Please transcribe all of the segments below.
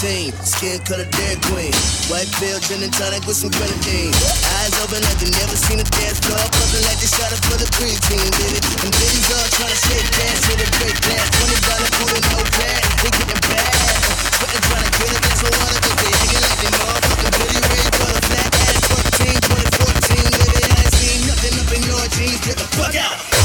14, skin color dead queen. White pill, gin and tonic with some grenadine. Eyes open like they never seen a dance floor. Puffin' like they shot up for the green team, did. And bitties all tryna shake dance with a great glass. Twenty dollar food and no pad, they getting bad. Sweatin' tryna get it, that's a water, cause they acting like they motherfucking pretty red, but a flat ass 14, 2014, nigga, I ain't seen nothing up in your jeans, get the fuck out.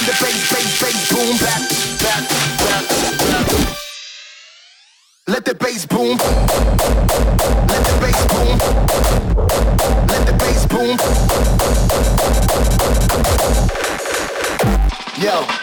in the bass, bass, bass, boom. Let the bass boom. Let the bass boom. Let the bass boom. Yo.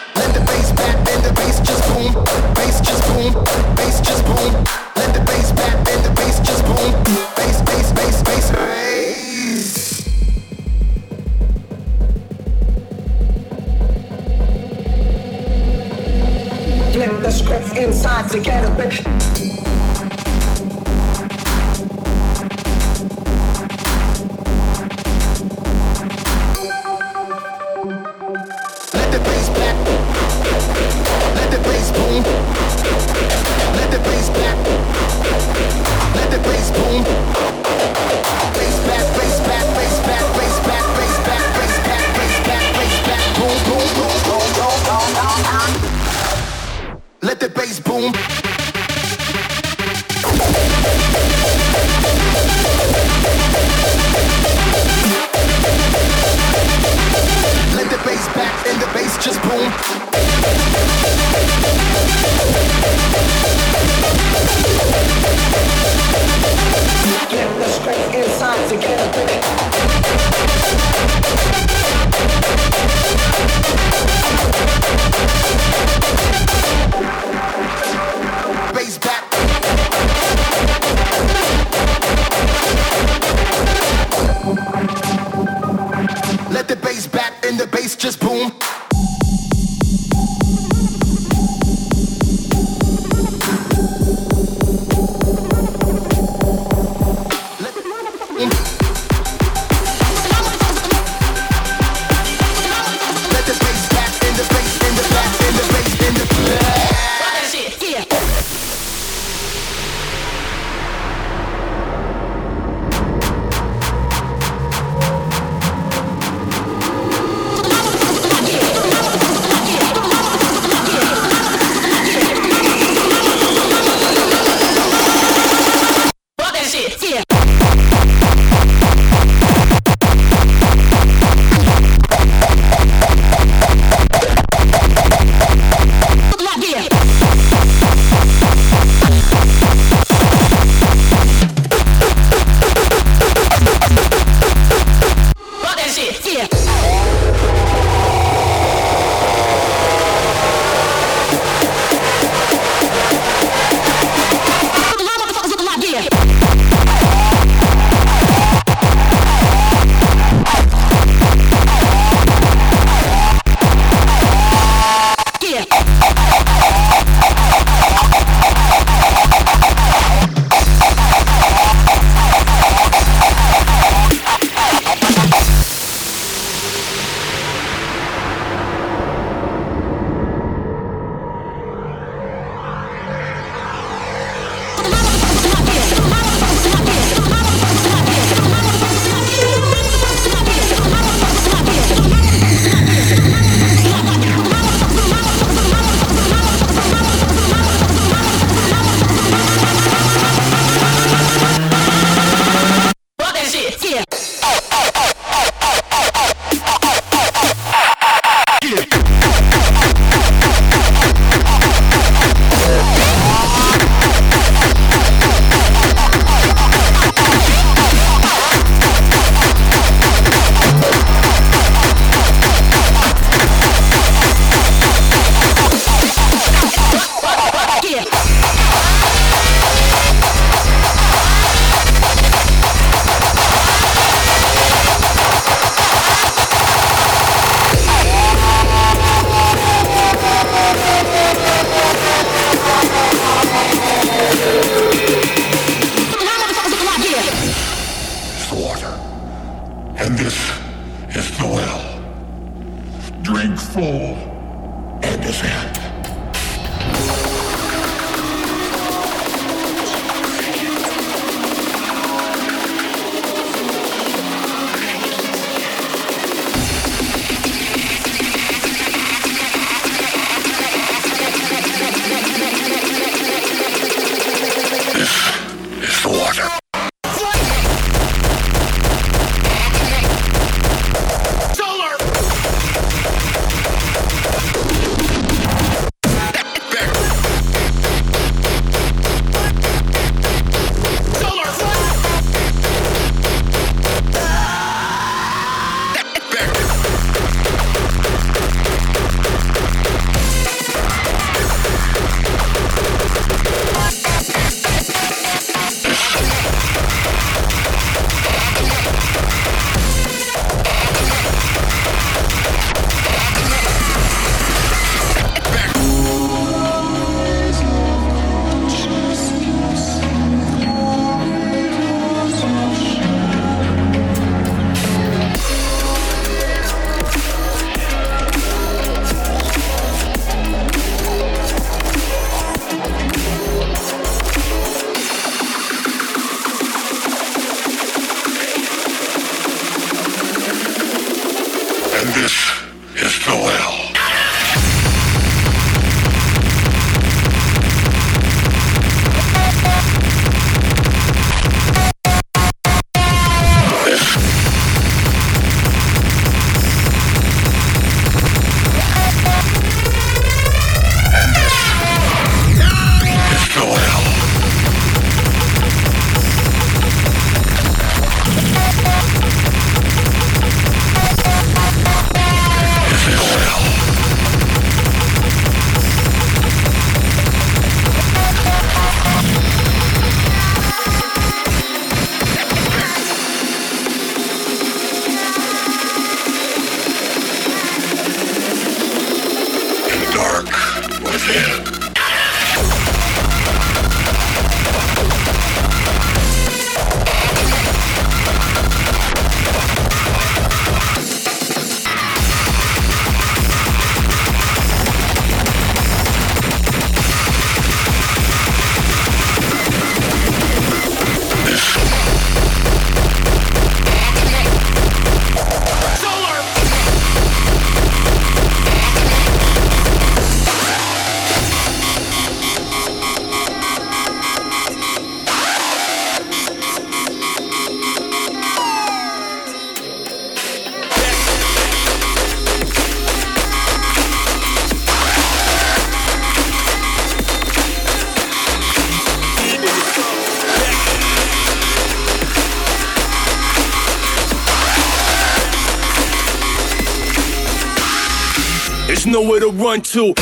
Run to.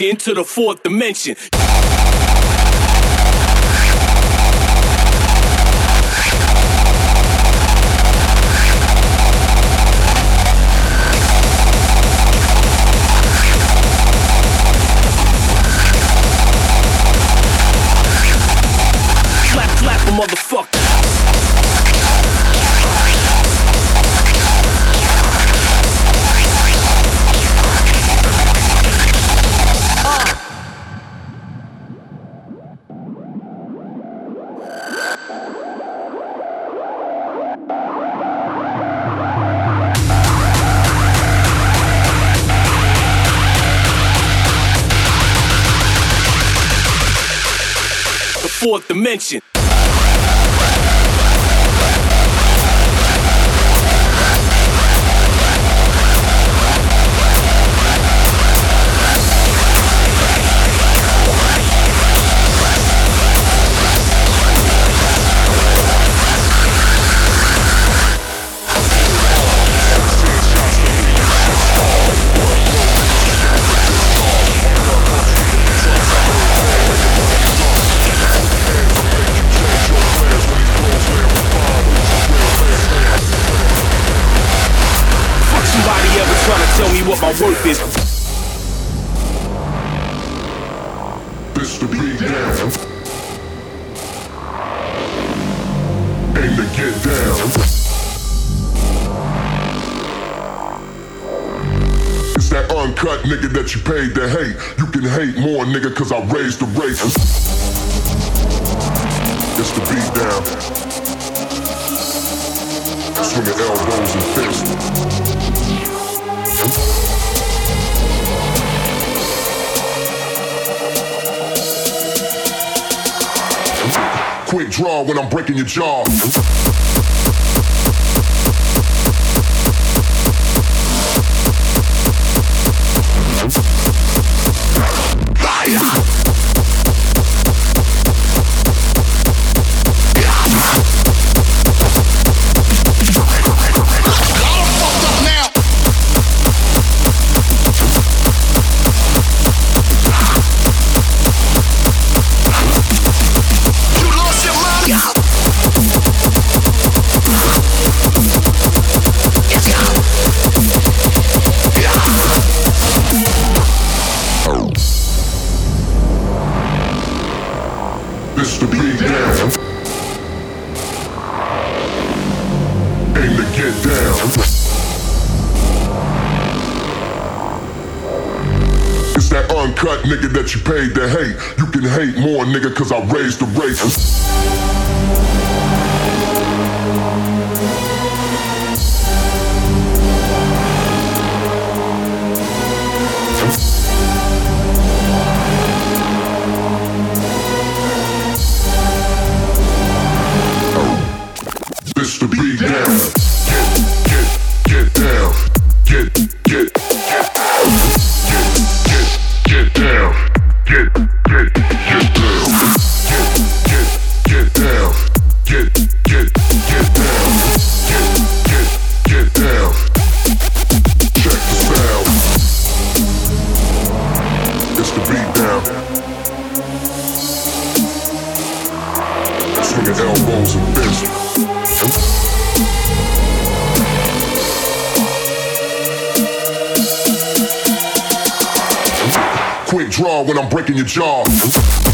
Into the fourth dimension. Fourth dimension. My worth is. This to be down. Aim to get down. It's that uncut nigga that you paid to hate. You can hate more, nigga, cause I raised the race. It's the beat down. Swinging elbows and fists. Quick draw when I'm breaking your jaw. hate more, nigga, cause I raised the race. quick draw when I'm breaking your jaw.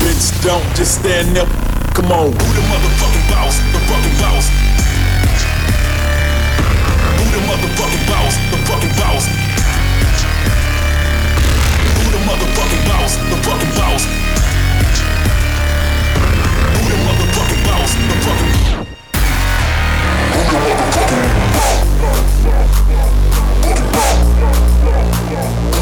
Bitch, don't just stand there. Come on. Who the motherfucking boss? The fucking boss. Who the motherfucking boss? The fucking boss. Who the motherfucking boss? The fucking boss. Who the motherfucking boss? The fucking. Who the motherfucking boss? Fucking boss. Thank you.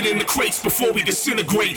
it in the crates before we disintegrate.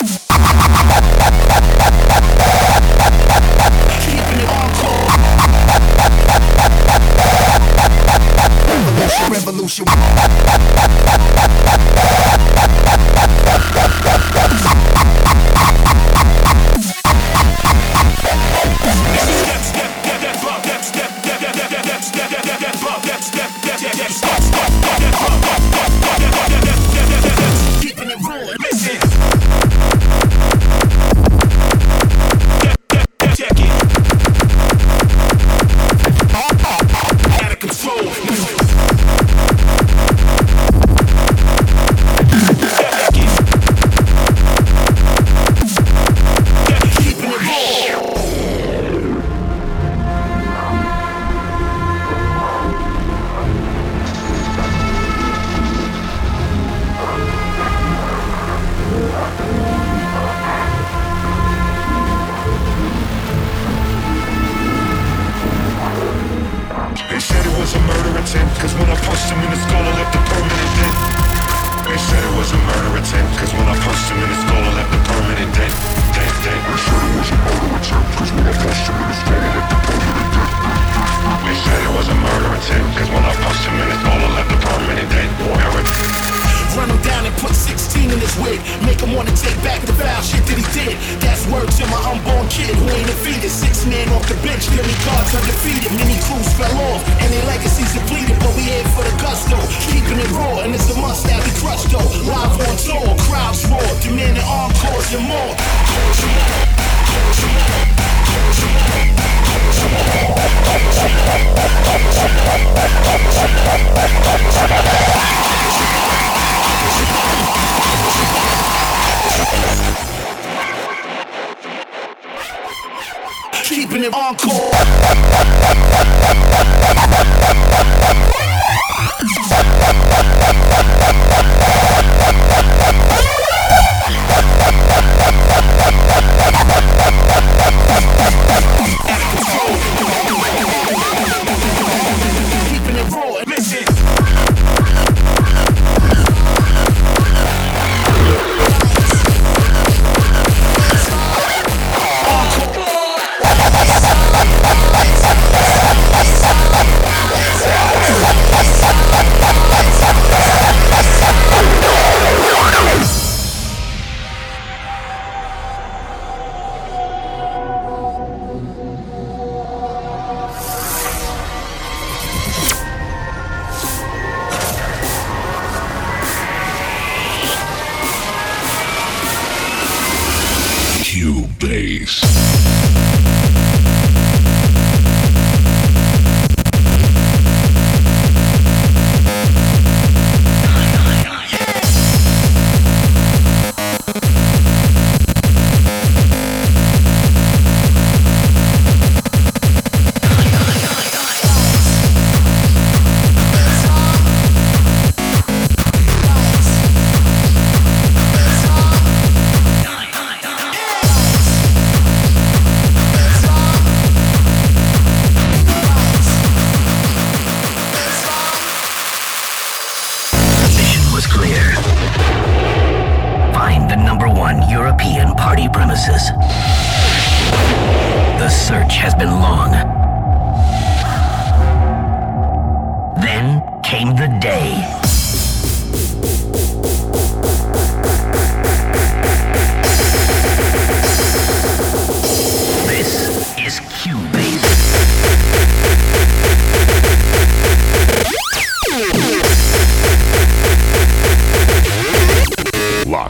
Keeping it encore.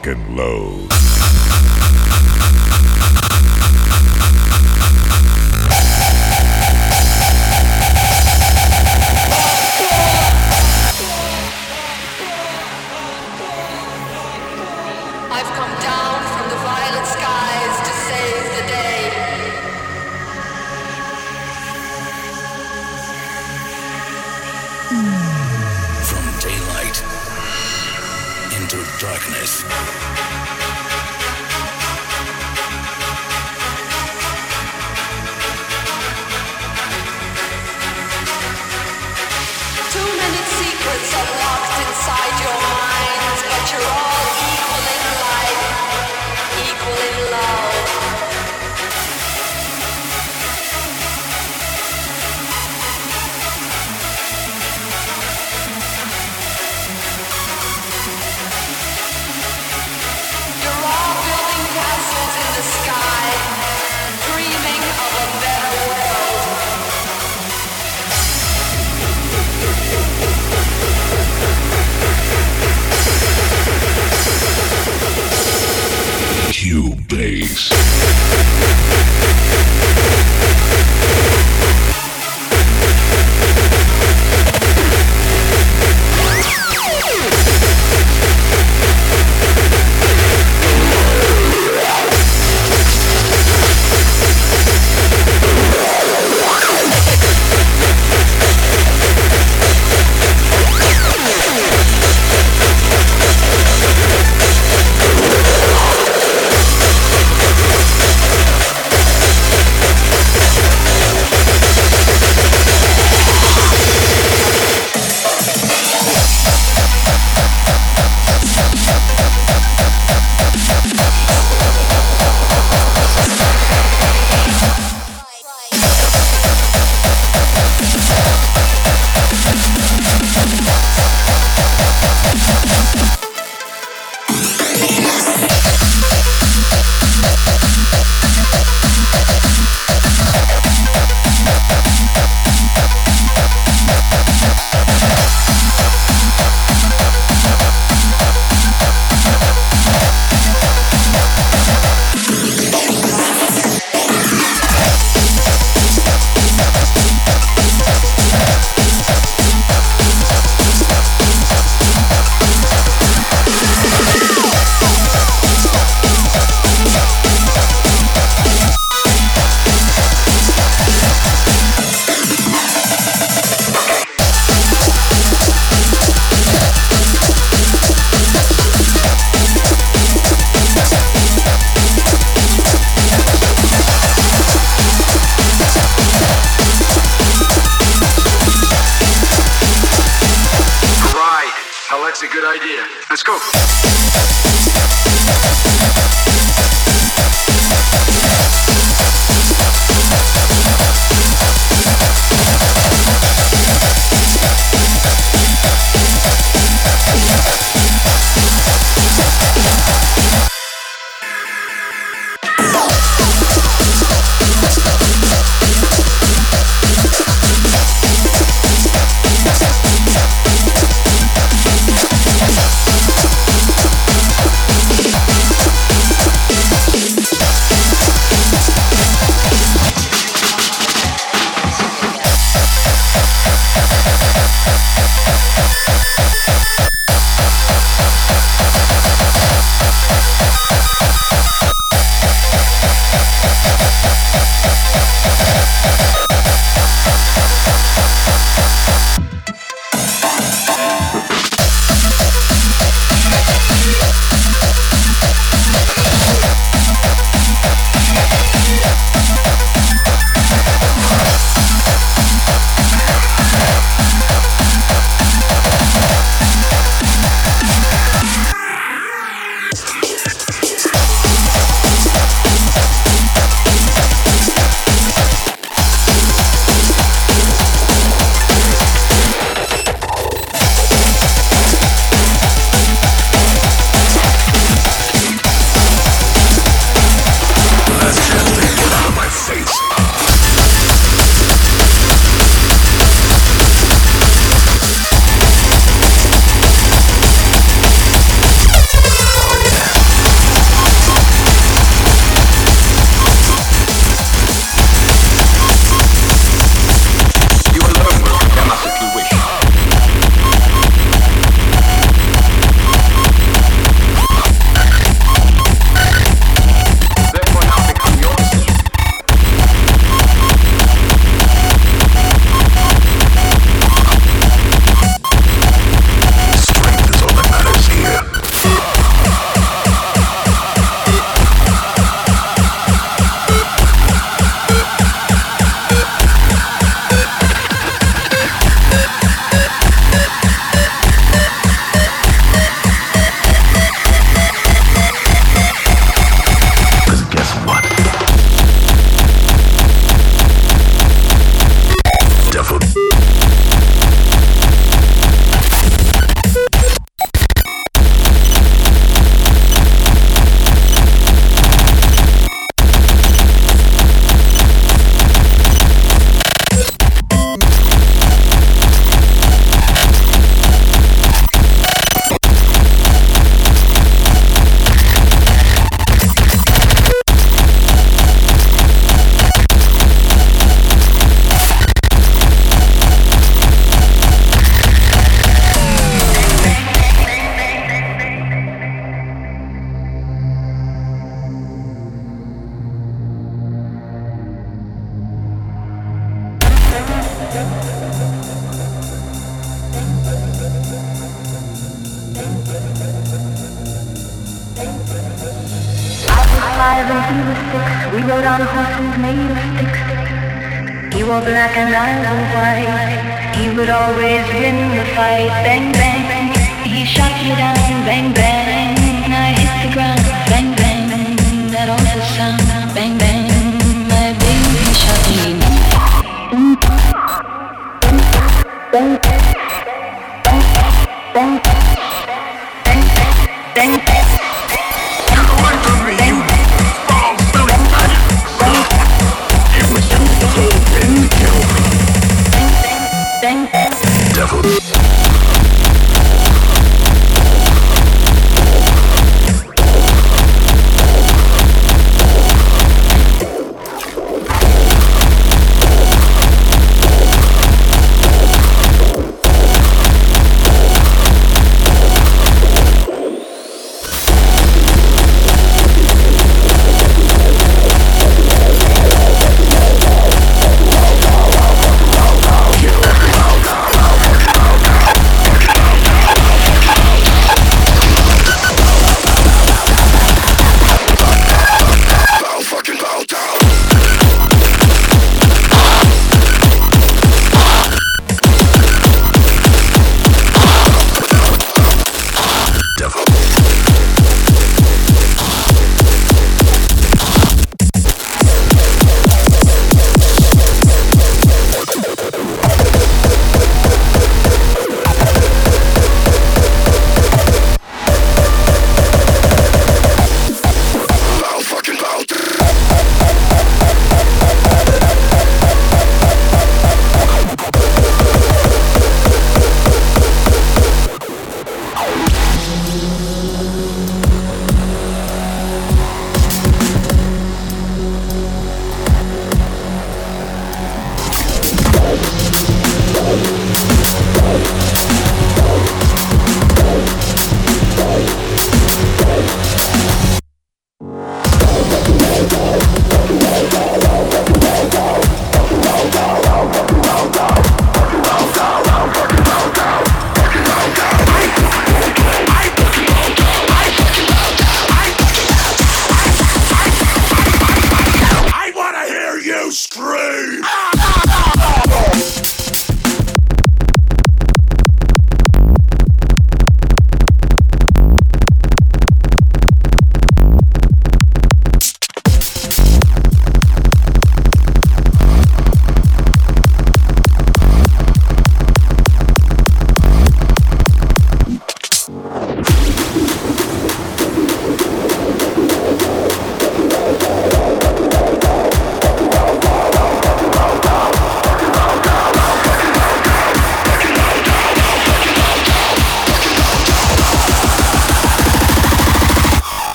Lock and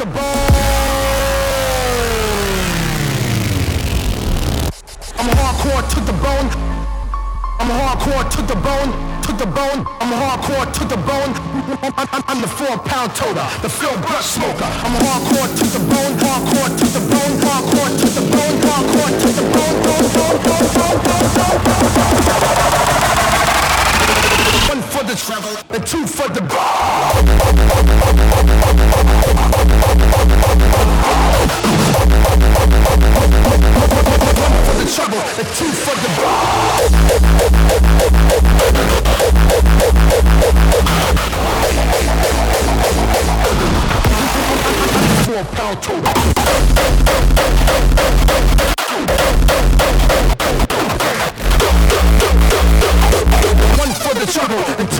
the bone. I'm hardcore to the bone. I'm hardcore to the bone. To the bone. I'm hardcore to the bone. I'm the four pound toter, the field brush smoker. I'm hardcore to the bone. Hardcore to the bone. Hardcore to the bone. Hardcore to the bone. Bone, bone, bone, bone, bone, bone, bone, bone the travel, and two for the One for the trouble, and two for the. One for the trouble,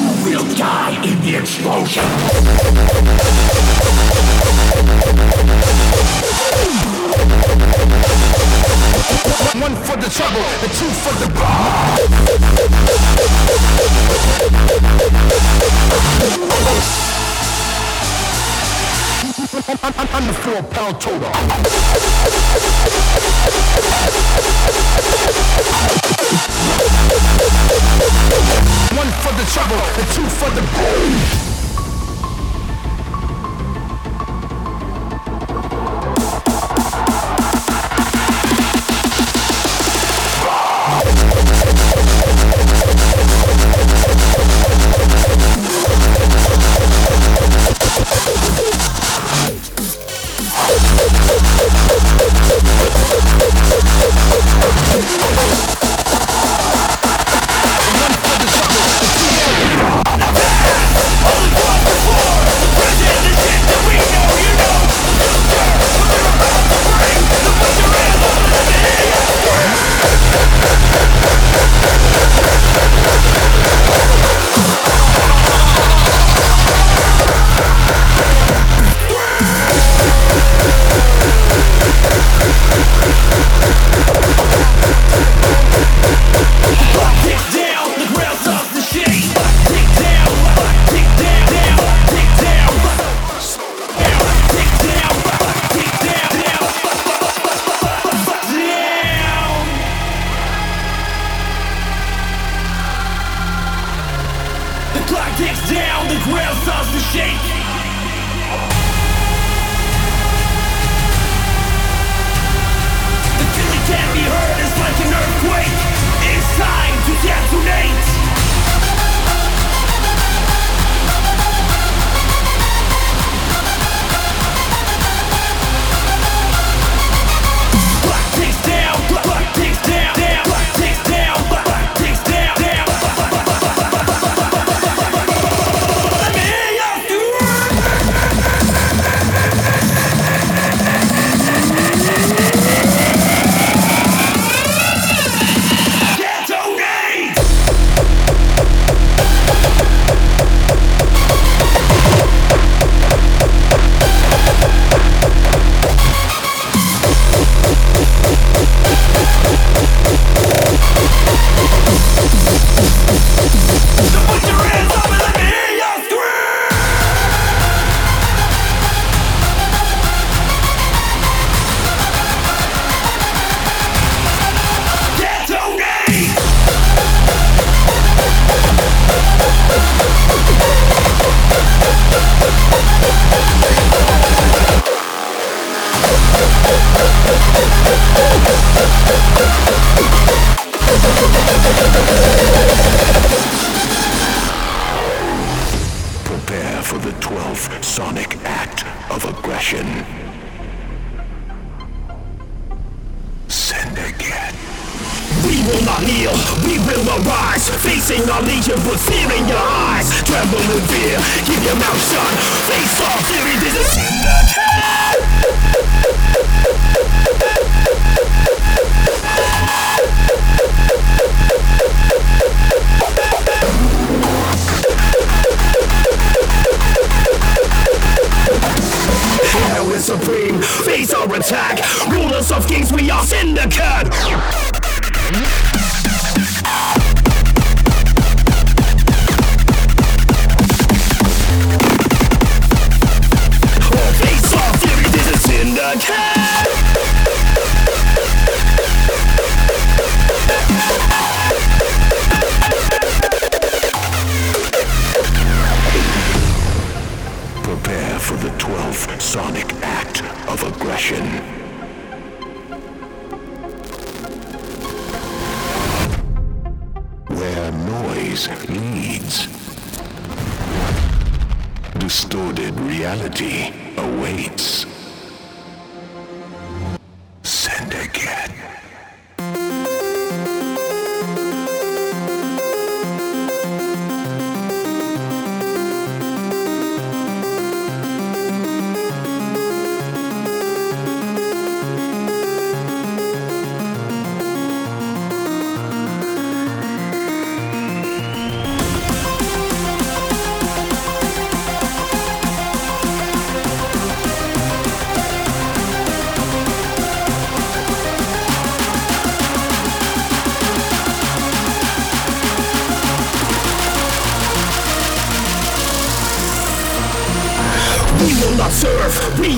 explosion. One for the trouble, two for the pound total. One for the trouble and two for the pain.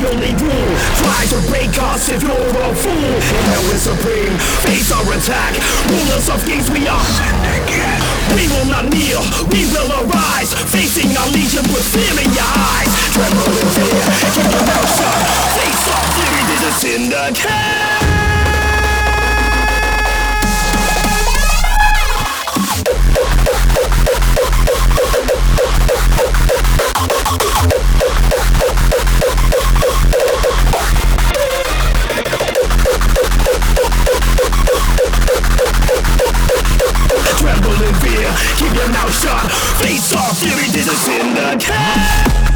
Only rule. Try to break us if you're a fool. Now we're supreme, face our attack. Rulers of kings, we are. We will not kneel, we will arise. Facing our legion with fear in your eyes. Tremble in fear, keep your mouth shut. Face theory, this is syndicate. Tremble in fear, keep your mouth shut. Face off, theory, this is syndicate.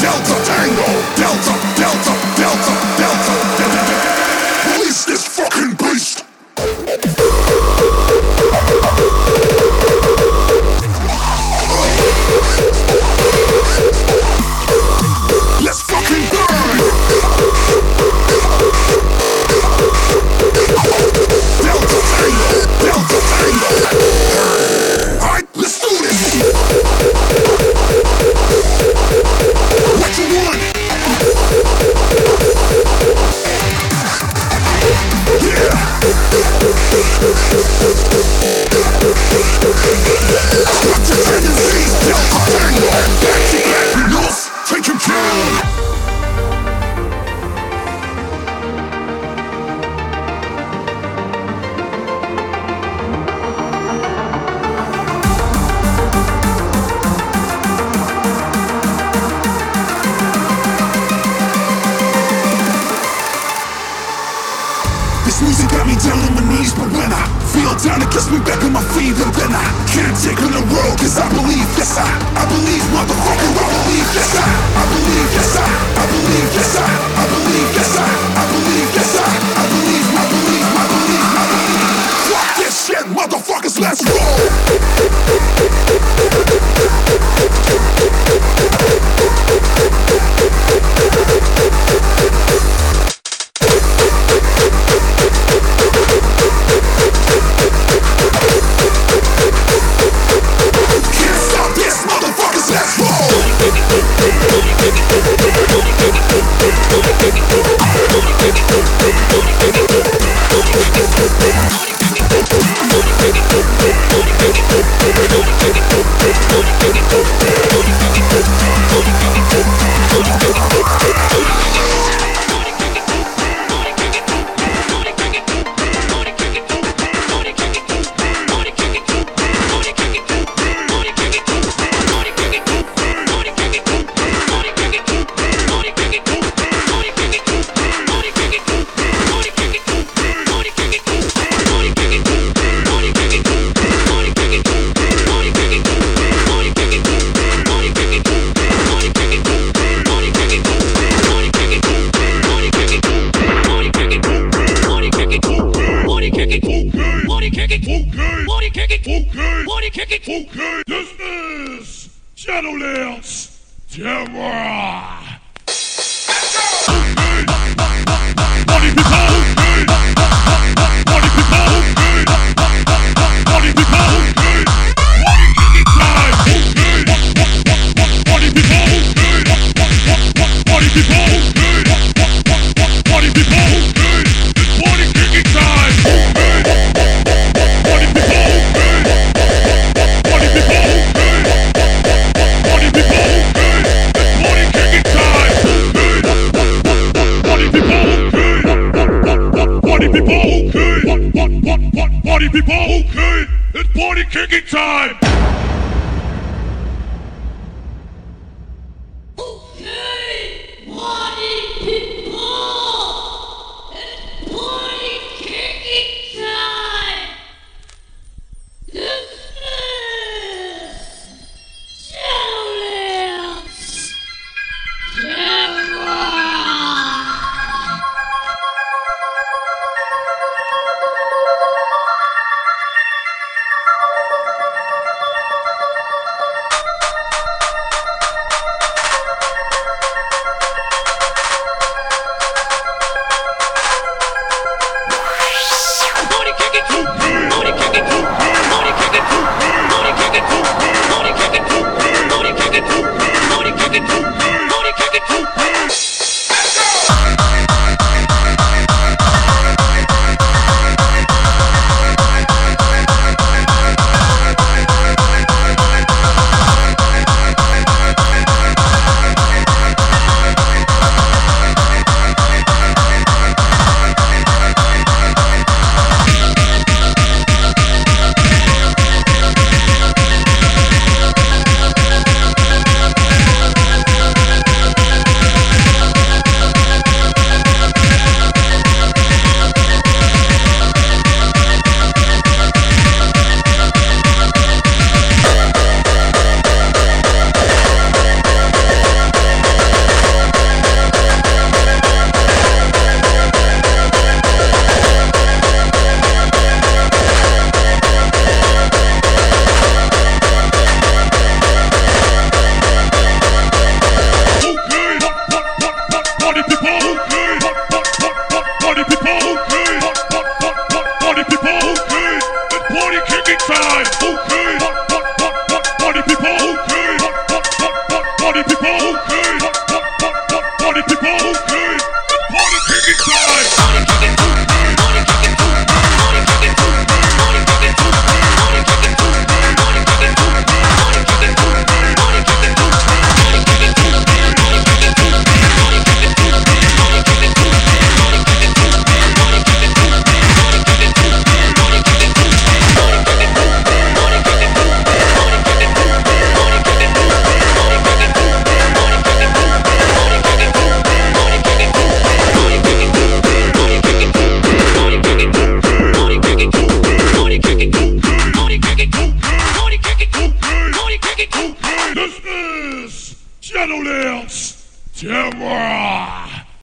Delta Tango, Delta,